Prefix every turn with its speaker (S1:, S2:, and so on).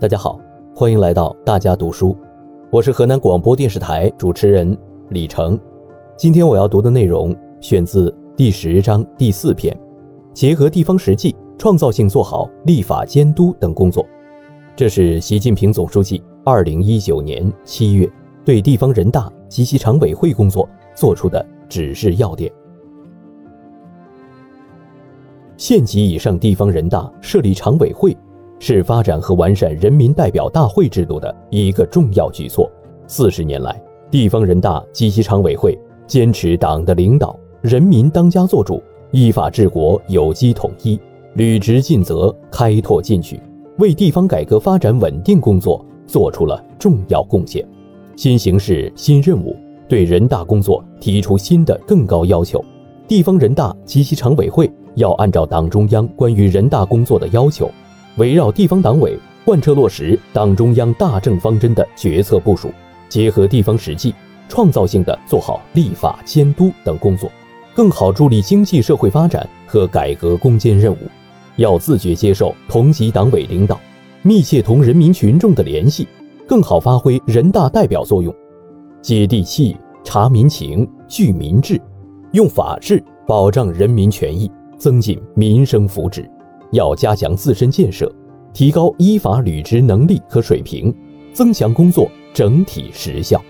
S1: 大家好，欢迎来到大家读书，我是河南广播电视台主持人李成。今天我要读的内容选自第十章第四篇，结合地方实际，创造性做好立法监督等工作。这是习近平总书记二零一九年七月对地方人大及其常委会工作作出的指示要点。县级以上地方人大设立常委会。是发展和完善人民代表大会制度的一个重要举措。四十年来，地方人大及其常委会坚持党的领导，人民当家作主，依法治国，有机统一，履职尽责，开拓进取，为地方改革发展稳定工作做出了重要贡献。新形势、新任务对人大工作提出新的更高要求，地方人大及其常委会要按照党中央关于人大工作的要求。围绕地方党委贯彻落实党中央大政方针的决策部署，结合地方实际，创造性的做好立法监督等工作，更好助力经济社会发展和改革攻坚任务。要自觉接受同级党委领导，密切同人民群众的联系，更好发挥人大代表作用，接地气、察民情、聚民智，用法治保障人民权益，增进民生福祉。要加强自身建设，提高依法履职能力和水平，增强工作整体实效。